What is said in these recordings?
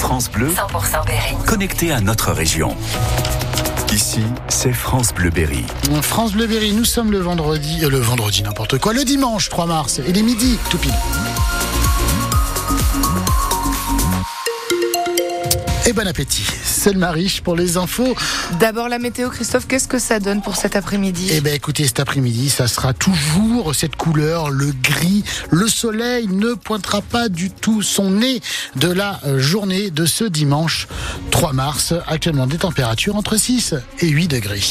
France Bleu, 100% Berry. connecté à notre région. Ici, c'est France Bleu Berry. France Bleu Berry, nous sommes le vendredi, euh, le vendredi n'importe quoi, le dimanche 3 mars, il est midi, tout pile. Et bon appétit, c'est le mariche pour les infos. D'abord la météo, Christophe, qu'est-ce que ça donne pour cet après-midi? Eh ben écoutez, cet après-midi, ça sera toujours cette couleur, le gris. Le soleil ne pointera pas du tout son nez de la euh, journée de ce dimanche 3 mars. Actuellement des températures entre 6 et 8 degrés.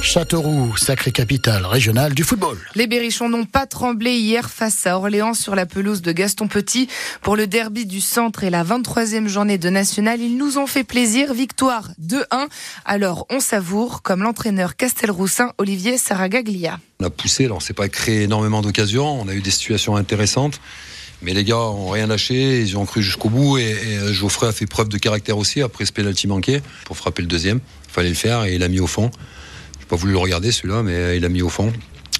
Châteauroux, sacrée capitale régionale du football. Les Berrichons n'ont pas tremblé hier face à Orléans sur la pelouse de Gaston Petit pour le derby du centre et la 23e journée de national. Ils nous ont fait plaisir. Victoire 2-1. Alors on savoure comme l'entraîneur Castelroussin Olivier Saragaglia. On a poussé, alors c'est pas créé énormément d'occasions, on a eu des situations intéressantes, mais les gars ont rien lâché, ils ont cru jusqu'au bout et, et Geoffrey a fait preuve de caractère aussi après ce penalty manqué pour frapper le deuxième. Il fallait le faire et il a mis au fond. Pas voulu le regarder celui-là, mais il a mis au fond.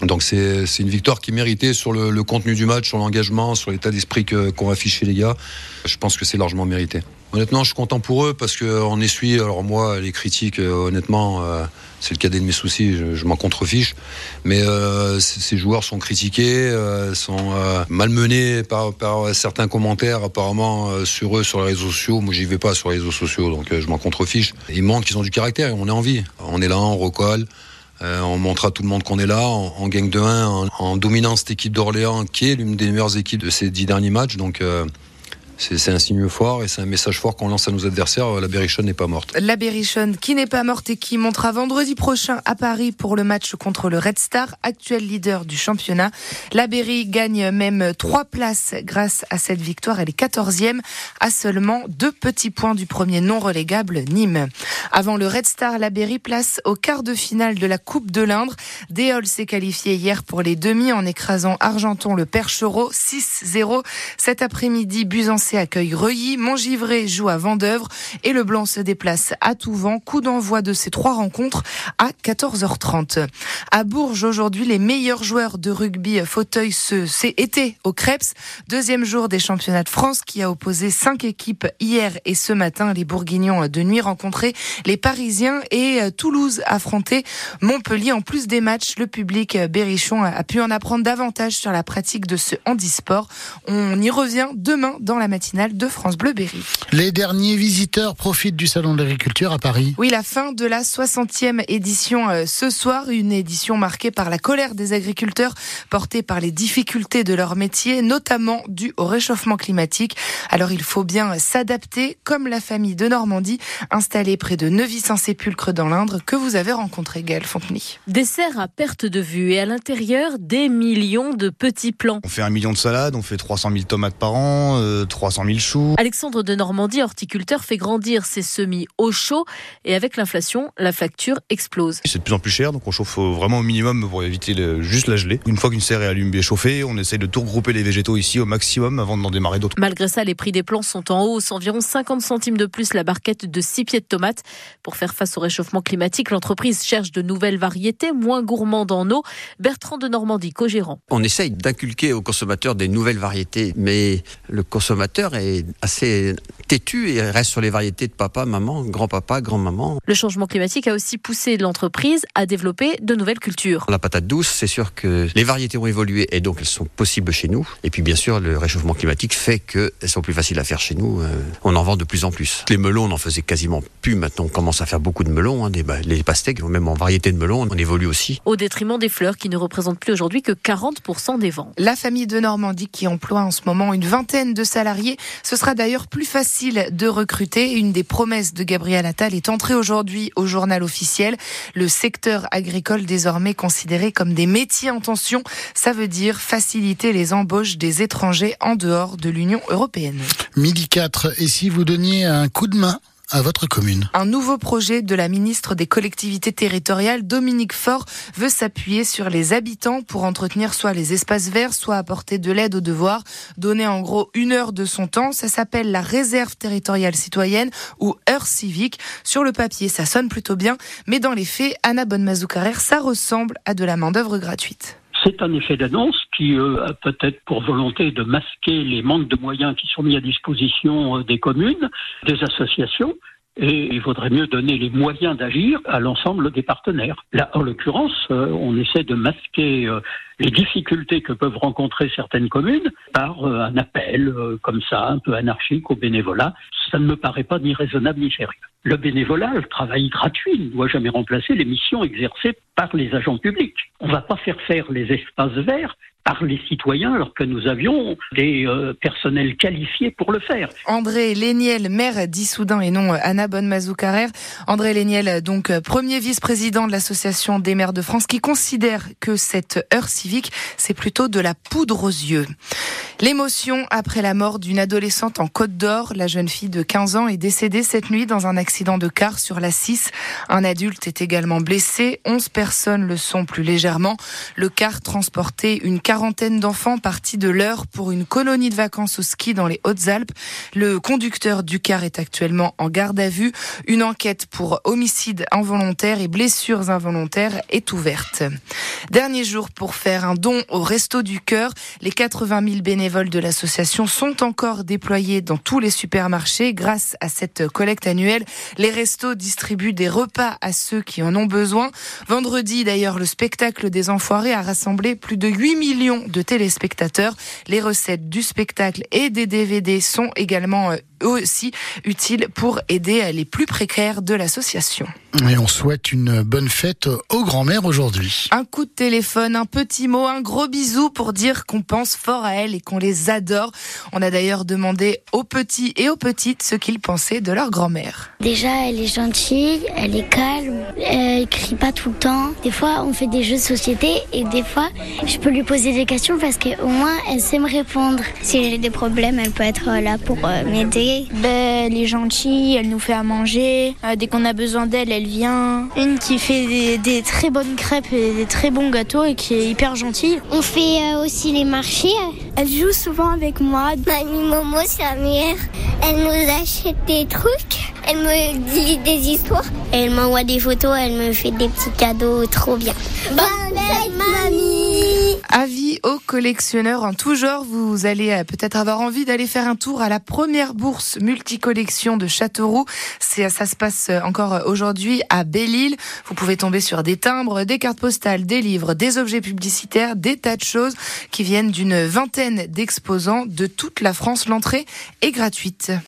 Donc c'est une victoire qui méritée sur le, contenu du match, sur l'engagement, sur l'état d'esprit qu'ont affiché les gars. Je pense que c'est largement mérité. Honnêtement, je suis content pour eux parce qu'on essuie, alors moi, les critiques, euh, honnêtement, euh, c'est le cadet de mes soucis, je, je m'en contrefiche. Mais euh, ces joueurs sont critiqués, sont malmenés par, par certains commentaires apparemment sur eux sur les réseaux sociaux. Moi, j'y vais pas sur les réseaux sociaux, donc je m'en contrefiche. Ils montrent qu'ils ont du caractère on a envie. On est là, on recolle. Euh, on montre à tout le monde qu'on est là, on, on gagne de 1 en, en dominant cette équipe d'Orléans qui est l'une des meilleures équipes de ces dix derniers matchs. Donc euh, c'est un signe fort et c'est un message fort qu'on lance à nos adversaires. La Berrichonne n'est pas morte. La Berrichonne qui n'est pas morte et qui montera vendredi prochain à Paris pour le match contre le Red Star, actuel leader du championnat. La Berry gagne même trois places grâce à cette victoire. Elle est 14e à seulement deux petits points du premier non relégable Nîmes. Avant le Red Star, la Berry place au quart de finale de la Coupe de l'Indre. Déol s'est qualifié hier pour les demi en écrasant Argenton le Perchereau 6-0. Cet après-midi, Busancé accueille Reuilly, Montgivray joue à Vendœuvre et le Blanc se déplace à Touvent. Coup d'envoi de ces trois rencontres à 14h30. À Bourges, aujourd'hui, les meilleurs joueurs de rugby fauteuil se, été au Krebs. Deuxième jour des championnats de France qui a opposé cinq équipes hier et ce matin. Les Bourguignons de nuit rencontraient les Parisiens et euh, Toulouse affrontait Montpellier. En plus des matchs, le public euh, berrichon a pu en apprendre davantage sur la pratique de ce handisport. On y revient demain dans la matinale de France Bleu Berry. Les derniers visiteurs profitent du salon de l'agriculture à Paris. Oui, la fin de la 60e édition euh, ce soir, une édition marquée par la colère des agriculteurs, portée par les difficultés de leur métier, notamment dû au réchauffement climatique. Alors il faut bien s'adapter, comme la famille de Normandie, installée près de Neuvy-Saint-Sépulcre dans l'Indre, que vous avez rencontré, Gaël Fontenay. Des serres à perte de vue et à l'intérieur des millions de petits plants. On fait un million de salades, on fait 300 000 tomates par an, euh, 300 000 choux. Alexandre de Normandie, horticulteur, fait grandir ses semis au chaud et avec l'inflation, la facture explose. C'est de plus en plus cher, donc on chauffe au- vraiment au minimum pour éviter le- juste la gelée. Une fois qu'une serre est allumée et chauffée, on essaye de tout regrouper les végétaux ici au maximum avant d'en démarrer d'autres. Malgré ça, les prix des plants sont en hausse, environ 50 centimes de plus la barquette de 6 pieds de tomates. Pour faire face au réchauffement climatique, l'entreprise cherche de nouvelles variétés moins gourmandes en eau. Bertrand de Normandie, co-gérant. On essaye d'inculquer aux consommateurs des nouvelles variétés, mais le consommateur est assez têtu et reste sur les variétés de papa, maman, grand-papa, grand-maman. Le changement climatique a aussi poussé l'entreprise à développer de nouvelles cultures. La patate douce, c'est sûr que les variétés ont évolué et donc elles sont possibles chez nous. Et puis bien sûr, le réchauffement climatique fait qu'elles sont plus faciles à faire chez nous. Euh, On en vend de plus en plus. Les melons, on en faisait quasiment plus. Maintenant, on commence à faire beaucoup de melons. hein, des- bah, les pastèques, même en variété de melons, on évolue aussi. Au détriment des fleurs qui ne représentent plus aujourd'hui que 40% des ventes. La famille de Normandie qui emploie en ce moment une vingtaine de salariés. Ce sera d'ailleurs plus facile de recruter. Une des promesses de Gabriel Attal est entrée aujourd'hui au journal officiel. Le secteur agricole désormais considéré comme des métiers en tension. Ça veut dire faciliter les embauches des étrangers en dehors de l'Union européenne. Midi 4, et si vous donniez un coup de main Un nouveau projet de la ministre des collectivités territoriales, Dominique Faure, veut s'appuyer sur les habitants pour entretenir soit les espaces verts, soit apporter de l'aide aux devoirs, donner en gros une heure de son temps. Ça s'appelle la réserve territoriale citoyenne ou heure civique. Sur le papier, ça sonne plutôt bien, mais dans les faits, Anna Bonnemazou-Carrère, ça ressemble à de la main-d'œuvre gratuite. C'est un effet d'annonce qui euh, a peut-être pour volonté de masquer les manques de moyens qui sont mis à disposition euh, des communes, des associations, et il vaudrait mieux donner les moyens d'agir à l'ensemble des partenaires. Là, en l'occurrence, euh, on essaie de masquer les difficultés que peuvent rencontrer certaines communes par euh, un appel comme ça, un peu anarchique au bénévolat. Ça ne me paraît pas ni raisonnable ni sérieux. Le bénévolat, le travail gratuit, ne doit jamais remplacer les missions exercées par les agents publics. On ne va pas faire faire les espaces verts par les citoyens alors que nous avions des euh, personnels qualifiés pour le faire. André Léniel, maire d'Issoudun et non euh, Anna Bonnemazou Carrère. André Léniel, donc euh, premier vice-président de l'Association des maires de France, qui considère que cette heure c'est plutôt de la poudre aux yeux. L'émotion après la mort d'une adolescente en Côte d'Or. La jeune fille de 15 ans est décédée cette nuit dans un accident de car sur la 6. Un adulte est également blessé. 11 personnes le sont plus légèrement. Le car transportait une quarantaine d'enfants partis de l'heure pour une colonie de vacances au ski dans les Hautes-Alpes. Le conducteur du car est actuellement en garde à vue. Une enquête pour homicide involontaire et blessures involontaires est ouverte. Dernier jour pour faire un don au Resto du Cœur. Les 80 000 bénévoles de l'association sont encore déployés dans tous les supermarchés. Grâce à cette collecte annuelle, les restos distribuent des repas à ceux qui en ont besoin. Vendredi, d'ailleurs, le spectacle des Enfoirés a rassemblé plus de 8 millions de téléspectateurs. Les recettes du spectacle et des DVD sont également euh, aussi utiles pour aider les plus précaires de l'association. Et on souhaite une bonne fête aux grands-mères aujourd'hui. Un coup de téléphone, un petit mot, un gros bisou pour dire qu'on pense fort à elles et qu'on les adore. On a d'ailleurs demandé aux petits et aux petites ce qu'ils pensaient de leur grand-mère. Déjà, elle est gentille, elle est calme, elle crie pas tout le temps. Des fois, on fait des jeux de société et des fois, je peux lui poser des questions parce qu'au moins, elle sait me répondre. Si j'ai des problèmes, elle peut être là pour euh, m'aider. Ben, elle est gentille, elle nous fait à manger. Euh, dès qu'on a besoin d'elle, elle vient. Une qui fait des, des, très bonnes crêpes et des très bons gâteaux et qui est hyper gentille. On fait euh, aussi les marchés. Elle joue souvent avec moi. Mamie Momo, sa mère, elle nous achète des trucs. Elle me dit des histoires. Elle m'envoie des photos, elle me fait des petits cadeaux trop bien. Bonne fête, mamie Avis aux collectionneurs en tout genre, vous allez euh, peut-être avoir envie d'aller faire un tour à la première bourse multicollection de Châteauroux. C'est, ça se passe euh, encore aujourd'hui à Belle-Île. Vous pouvez tomber sur des timbres, des cartes postales, des livres, des objets publicitaires, des tas de choses qui viennent d'une vingtaine d'exposants de toute la France. L'entrée est gratuite.